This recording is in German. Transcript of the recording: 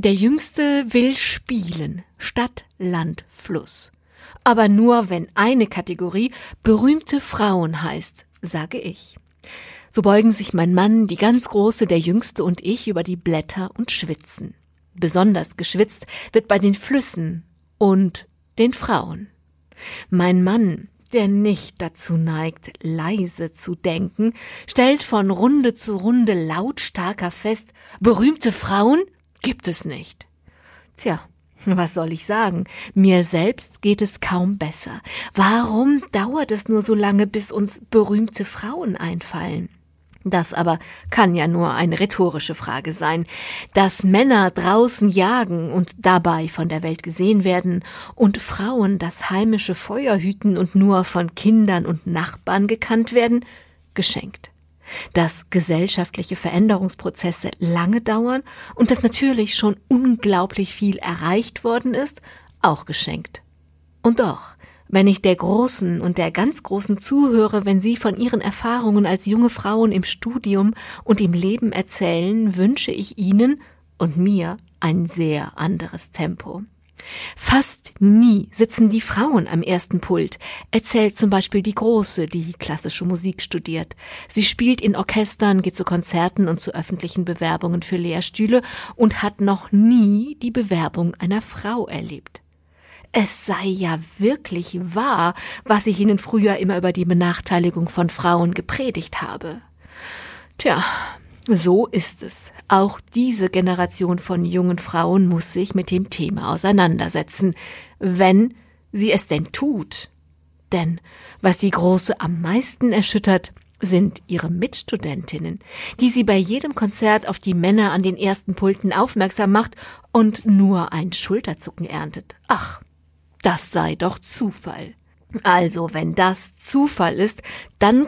Der Jüngste will spielen, Stadt, Land, Fluss. Aber nur, wenn eine Kategorie berühmte Frauen heißt, sage ich. So beugen sich mein Mann, die ganz große, der Jüngste und ich über die Blätter und schwitzen. Besonders geschwitzt wird bei den Flüssen und den Frauen. Mein Mann, der nicht dazu neigt, leise zu denken, stellt von Runde zu Runde lautstarker fest, berühmte Frauen gibt es nicht. Tja, was soll ich sagen? Mir selbst geht es kaum besser. Warum dauert es nur so lange, bis uns berühmte Frauen einfallen? Das aber kann ja nur eine rhetorische Frage sein. Dass Männer draußen jagen und dabei von der Welt gesehen werden und Frauen das heimische Feuer hüten und nur von Kindern und Nachbarn gekannt werden, geschenkt dass gesellschaftliche Veränderungsprozesse lange dauern und dass natürlich schon unglaublich viel erreicht worden ist, auch geschenkt. Und doch, wenn ich der Großen und der ganz Großen zuhöre, wenn sie von ihren Erfahrungen als junge Frauen im Studium und im Leben erzählen, wünsche ich ihnen und mir ein sehr anderes Tempo. Fast nie sitzen die Frauen am ersten Pult, erzählt zum Beispiel die Große, die klassische Musik studiert. Sie spielt in Orchestern, geht zu Konzerten und zu öffentlichen Bewerbungen für Lehrstühle und hat noch nie die Bewerbung einer Frau erlebt. Es sei ja wirklich wahr, was ich Ihnen früher immer über die Benachteiligung von Frauen gepredigt habe. Tja, so ist es. Auch diese Generation von jungen Frauen muss sich mit dem Thema auseinandersetzen, wenn sie es denn tut. Denn was die Große am meisten erschüttert, sind ihre Mitstudentinnen, die sie bei jedem Konzert auf die Männer an den ersten Pulten aufmerksam macht und nur ein Schulterzucken erntet. Ach, das sei doch Zufall. Also, wenn das Zufall ist, dann